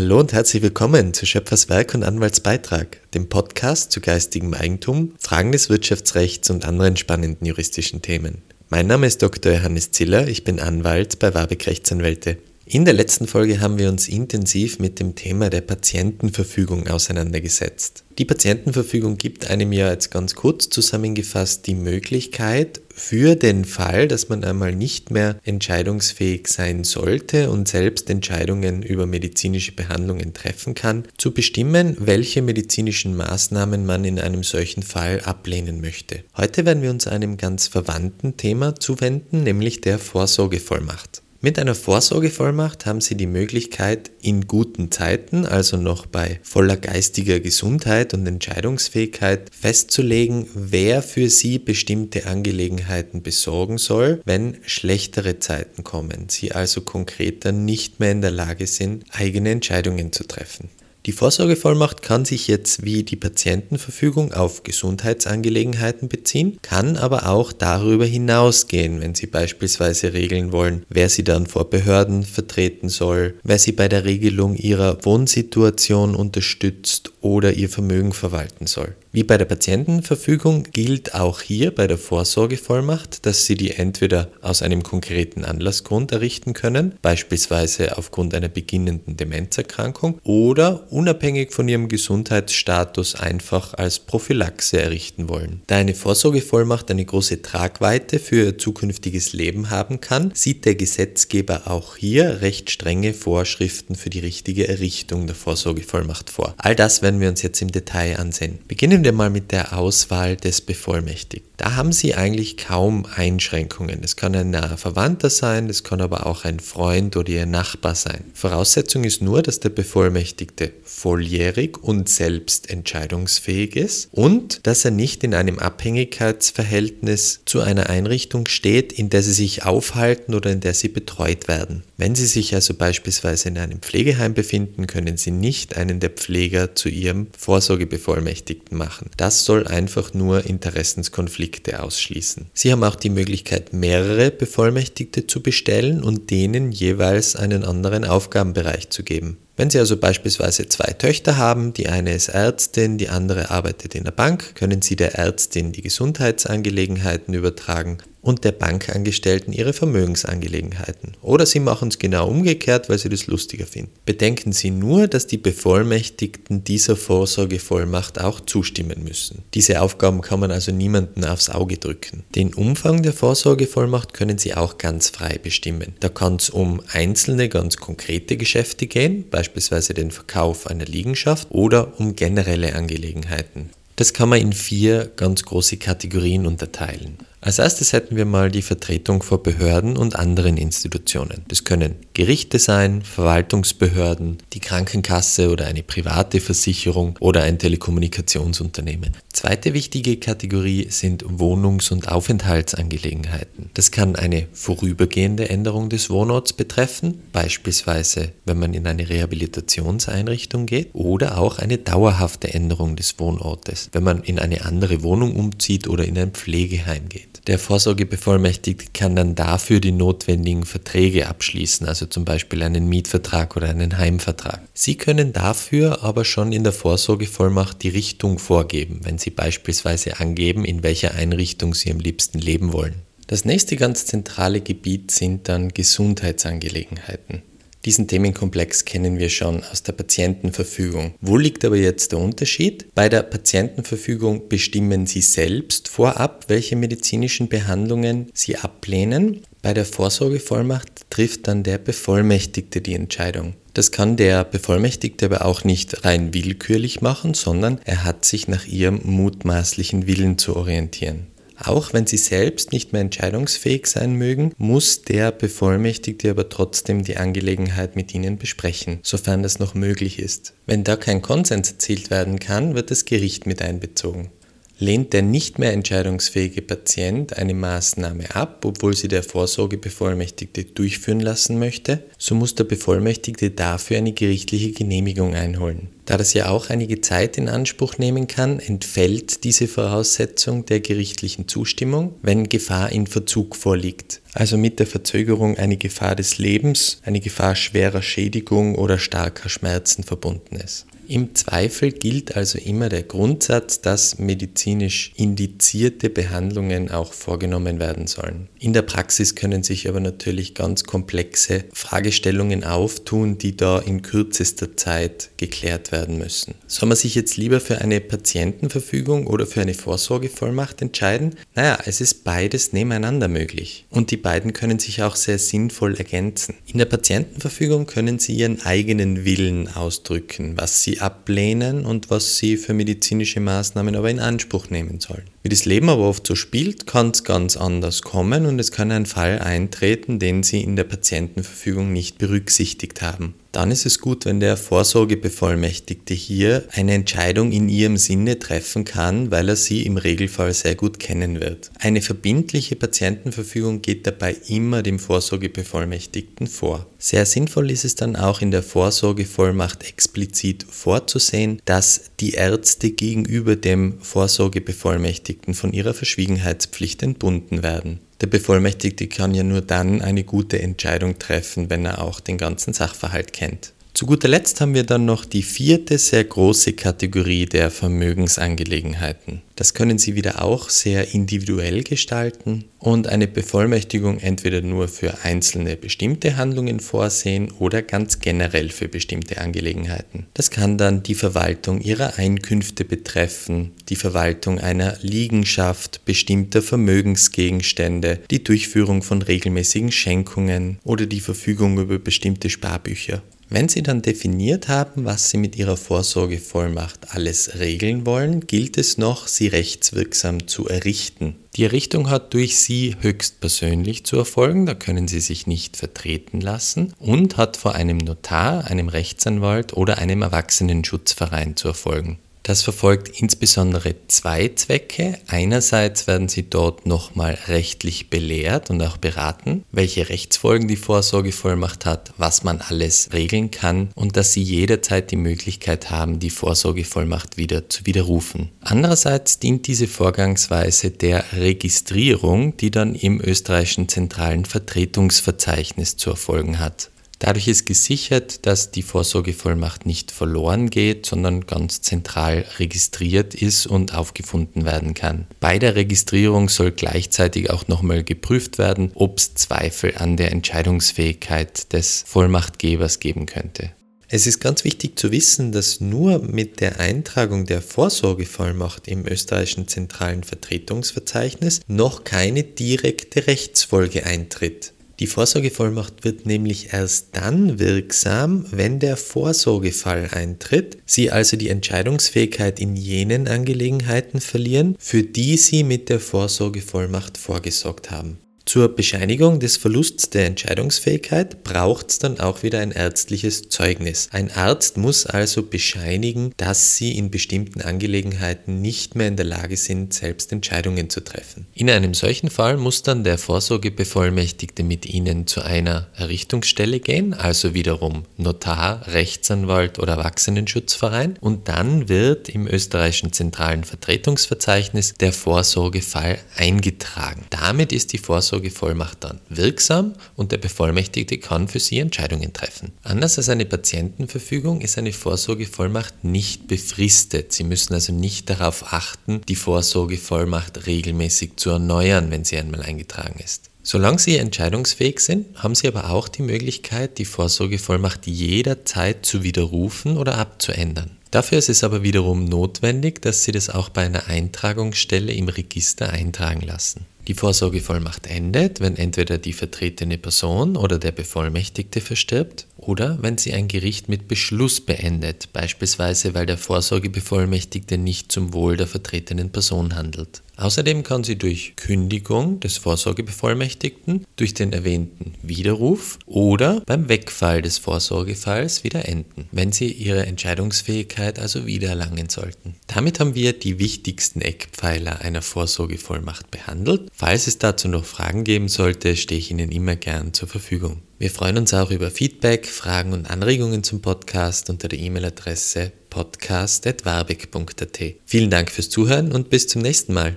Hallo und herzlich willkommen zu Schöpfers Werk und Anwaltsbeitrag, dem Podcast zu geistigem Eigentum, Fragen des Wirtschaftsrechts und anderen spannenden juristischen Themen. Mein Name ist Dr. Johannes Ziller, ich bin Anwalt bei Warbeck Rechtsanwälte. In der letzten Folge haben wir uns intensiv mit dem Thema der Patientenverfügung auseinandergesetzt. Die Patientenverfügung gibt einem ja jetzt ganz kurz zusammengefasst die Möglichkeit, für den Fall, dass man einmal nicht mehr entscheidungsfähig sein sollte und selbst Entscheidungen über medizinische Behandlungen treffen kann, zu bestimmen, welche medizinischen Maßnahmen man in einem solchen Fall ablehnen möchte. Heute werden wir uns einem ganz verwandten Thema zuwenden, nämlich der Vorsorgevollmacht. Mit einer Vorsorgevollmacht haben Sie die Möglichkeit, in guten Zeiten, also noch bei voller geistiger Gesundheit und Entscheidungsfähigkeit, festzulegen, wer für Sie bestimmte Angelegenheiten besorgen soll, wenn schlechtere Zeiten kommen, Sie also konkreter nicht mehr in der Lage sind, eigene Entscheidungen zu treffen. Die Vorsorgevollmacht kann sich jetzt wie die Patientenverfügung auf Gesundheitsangelegenheiten beziehen, kann aber auch darüber hinausgehen, wenn Sie beispielsweise regeln wollen, wer Sie dann vor Behörden vertreten soll, wer Sie bei der Regelung Ihrer Wohnsituation unterstützt oder Ihr Vermögen verwalten soll. Wie bei der Patientenverfügung gilt auch hier bei der Vorsorgevollmacht, dass Sie die entweder aus einem konkreten Anlassgrund errichten können, beispielsweise aufgrund einer beginnenden Demenzerkrankung, oder unabhängig von Ihrem Gesundheitsstatus einfach als Prophylaxe errichten wollen. Da eine Vorsorgevollmacht eine große Tragweite für Ihr zukünftiges Leben haben kann, sieht der Gesetzgeber auch hier recht strenge Vorschriften für die richtige Errichtung der Vorsorgevollmacht vor. All das werden wir uns jetzt im Detail ansehen. Beginnen Beginnen wir mal mit der Auswahl des Bevollmächtigten. Da haben Sie eigentlich kaum Einschränkungen. Es kann ein naher Verwandter sein, es kann aber auch ein Freund oder Ihr Nachbar sein. Voraussetzung ist nur, dass der Bevollmächtigte volljährig und selbst entscheidungsfähig ist und dass er nicht in einem Abhängigkeitsverhältnis zu einer Einrichtung steht, in der Sie sich aufhalten oder in der Sie betreut werden. Wenn Sie sich also beispielsweise in einem Pflegeheim befinden, können Sie nicht einen der Pfleger zu Ihrem Vorsorgebevollmächtigten machen. Das soll einfach nur Interessenskonflikte ausschließen. Sie haben auch die Möglichkeit, mehrere Bevollmächtigte zu bestellen und denen jeweils einen anderen Aufgabenbereich zu geben. Wenn Sie also beispielsweise zwei Töchter haben, die eine ist Ärztin, die andere arbeitet in der Bank, können Sie der Ärztin die Gesundheitsangelegenheiten übertragen und der Bankangestellten ihre Vermögensangelegenheiten. Oder Sie machen es genau umgekehrt, weil Sie das lustiger finden. Bedenken Sie nur, dass die Bevollmächtigten dieser Vorsorgevollmacht auch zustimmen müssen. Diese Aufgaben kann man also niemanden aufs Auge drücken. Den Umfang der Vorsorgevollmacht können Sie auch ganz frei bestimmen. Da kann es um einzelne, ganz konkrete Geschäfte gehen, beispielsweise den Verkauf einer Liegenschaft oder um generelle Angelegenheiten. Das kann man in vier ganz große Kategorien unterteilen. Als erstes hätten wir mal die Vertretung vor Behörden und anderen Institutionen. Das können Gerichte sein, Verwaltungsbehörden, die Krankenkasse oder eine private Versicherung oder ein Telekommunikationsunternehmen. Zweite wichtige Kategorie sind Wohnungs- und Aufenthaltsangelegenheiten. Das kann eine vorübergehende Änderung des Wohnorts betreffen, beispielsweise wenn man in eine Rehabilitationseinrichtung geht, oder auch eine dauerhafte Änderung des Wohnortes, wenn man in eine andere Wohnung umzieht oder in ein Pflegeheim geht. Der Vorsorgebevollmächtigte kann dann dafür die notwendigen Verträge abschließen, also zum Beispiel einen Mietvertrag oder einen Heimvertrag. Sie können dafür aber schon in der Vorsorgevollmacht die Richtung vorgeben, wenn Sie beispielsweise angeben, in welcher Einrichtung Sie am liebsten leben wollen. Das nächste ganz zentrale Gebiet sind dann Gesundheitsangelegenheiten. Diesen Themenkomplex kennen wir schon aus der Patientenverfügung. Wo liegt aber jetzt der Unterschied? Bei der Patientenverfügung bestimmen Sie selbst vorab, welche medizinischen Behandlungen Sie ablehnen. Bei der Vorsorgevollmacht trifft dann der Bevollmächtigte die Entscheidung. Das kann der Bevollmächtigte aber auch nicht rein willkürlich machen, sondern er hat sich nach ihrem mutmaßlichen Willen zu orientieren. Auch wenn sie selbst nicht mehr entscheidungsfähig sein mögen, muss der Bevollmächtigte aber trotzdem die Angelegenheit mit ihnen besprechen, sofern das noch möglich ist. Wenn da kein Konsens erzielt werden kann, wird das Gericht mit einbezogen. Lehnt der nicht mehr entscheidungsfähige Patient eine Maßnahme ab, obwohl sie der Vorsorgebevollmächtigte durchführen lassen möchte, so muss der Bevollmächtigte dafür eine gerichtliche Genehmigung einholen. Da das ja auch einige Zeit in Anspruch nehmen kann, entfällt diese Voraussetzung der gerichtlichen Zustimmung, wenn Gefahr in Verzug vorliegt. Also mit der Verzögerung eine Gefahr des Lebens, eine Gefahr schwerer Schädigung oder starker Schmerzen verbunden ist. Im Zweifel gilt also immer der Grundsatz, dass medizinisch indizierte Behandlungen auch vorgenommen werden sollen. In der Praxis können sich aber natürlich ganz komplexe Fragestellungen auftun, die da in kürzester Zeit geklärt werden müssen. Soll man sich jetzt lieber für eine Patientenverfügung oder für eine Vorsorgevollmacht entscheiden? Naja, es ist beides nebeneinander möglich. Und die beiden können sich auch sehr sinnvoll ergänzen. In der Patientenverfügung können Sie Ihren eigenen Willen ausdrücken, was Sie ablehnen und was sie für medizinische Maßnahmen aber in Anspruch nehmen sollen. Wie das Leben aber oft so spielt, kann es ganz anders kommen und es kann ein Fall eintreten, den Sie in der Patientenverfügung nicht berücksichtigt haben. Dann ist es gut, wenn der Vorsorgebevollmächtigte hier eine Entscheidung in Ihrem Sinne treffen kann, weil er Sie im Regelfall sehr gut kennen wird. Eine verbindliche Patientenverfügung geht dabei immer dem Vorsorgebevollmächtigten vor. Sehr sinnvoll ist es dann auch in der Vorsorgevollmacht explizit vorzusehen, dass die Ärzte gegenüber dem Vorsorgebevollmächtigten von ihrer Verschwiegenheitspflicht entbunden werden. Der Bevollmächtigte kann ja nur dann eine gute Entscheidung treffen, wenn er auch den ganzen Sachverhalt kennt. Zu guter Letzt haben wir dann noch die vierte sehr große Kategorie der Vermögensangelegenheiten. Das können Sie wieder auch sehr individuell gestalten und eine Bevollmächtigung entweder nur für einzelne bestimmte Handlungen vorsehen oder ganz generell für bestimmte Angelegenheiten. Das kann dann die Verwaltung Ihrer Einkünfte betreffen, die Verwaltung einer Liegenschaft, bestimmter Vermögensgegenstände, die Durchführung von regelmäßigen Schenkungen oder die Verfügung über bestimmte Sparbücher. Wenn Sie dann definiert haben, was Sie mit Ihrer Vorsorgevollmacht alles regeln wollen, gilt es noch, sie rechtswirksam zu errichten. Die Errichtung hat durch Sie höchstpersönlich zu erfolgen, da können Sie sich nicht vertreten lassen und hat vor einem Notar, einem Rechtsanwalt oder einem Erwachsenenschutzverein zu erfolgen. Das verfolgt insbesondere zwei Zwecke. Einerseits werden Sie dort nochmal rechtlich belehrt und auch beraten, welche Rechtsfolgen die Vorsorgevollmacht hat, was man alles regeln kann und dass Sie jederzeit die Möglichkeit haben, die Vorsorgevollmacht wieder zu widerrufen. Andererseits dient diese Vorgangsweise der Registrierung, die dann im österreichischen zentralen Vertretungsverzeichnis zu erfolgen hat. Dadurch ist gesichert, dass die Vorsorgevollmacht nicht verloren geht, sondern ganz zentral registriert ist und aufgefunden werden kann. Bei der Registrierung soll gleichzeitig auch nochmal geprüft werden, ob es Zweifel an der Entscheidungsfähigkeit des Vollmachtgebers geben könnte. Es ist ganz wichtig zu wissen, dass nur mit der Eintragung der Vorsorgevollmacht im österreichischen zentralen Vertretungsverzeichnis noch keine direkte Rechtsfolge eintritt. Die Vorsorgevollmacht wird nämlich erst dann wirksam, wenn der Vorsorgefall eintritt, Sie also die Entscheidungsfähigkeit in jenen Angelegenheiten verlieren, für die Sie mit der Vorsorgevollmacht vorgesorgt haben. Zur Bescheinigung des Verlusts der Entscheidungsfähigkeit braucht es dann auch wieder ein ärztliches Zeugnis. Ein Arzt muss also bescheinigen, dass Sie in bestimmten Angelegenheiten nicht mehr in der Lage sind, selbst Entscheidungen zu treffen. In einem solchen Fall muss dann der Vorsorgebevollmächtigte mit Ihnen zu einer Errichtungsstelle gehen, also wiederum Notar, Rechtsanwalt oder Erwachsenenschutzverein und dann wird im österreichischen zentralen Vertretungsverzeichnis der Vorsorgefall eingetragen. Damit ist die Vorsorge Vorsorgevollmacht dann wirksam und der Bevollmächtigte kann für Sie Entscheidungen treffen. Anders als eine Patientenverfügung ist eine Vorsorgevollmacht nicht befristet. Sie müssen also nicht darauf achten, die Vorsorgevollmacht regelmäßig zu erneuern, wenn sie einmal eingetragen ist. Solange Sie entscheidungsfähig sind, haben Sie aber auch die Möglichkeit, die Vorsorgevollmacht jederzeit zu widerrufen oder abzuändern. Dafür ist es aber wiederum notwendig, dass Sie das auch bei einer Eintragungsstelle im Register eintragen lassen. Die Vorsorgevollmacht endet, wenn entweder die vertretene Person oder der Bevollmächtigte verstirbt oder wenn sie ein Gericht mit Beschluss beendet, beispielsweise weil der Vorsorgebevollmächtigte nicht zum Wohl der vertretenen Person handelt. Außerdem kann sie durch Kündigung des Vorsorgebevollmächtigten, durch den erwähnten Widerruf oder beim Wegfall des Vorsorgefalls wieder enden, wenn sie ihre Entscheidungsfähigkeit also wiedererlangen sollten. Damit haben wir die wichtigsten Eckpfeiler einer Vorsorgevollmacht behandelt. Falls es dazu noch Fragen geben sollte, stehe ich Ihnen immer gern zur Verfügung. Wir freuen uns auch über Feedback, Fragen und Anregungen zum Podcast unter der E-Mail-Adresse podcast.warbeck.at. Vielen Dank fürs Zuhören und bis zum nächsten Mal.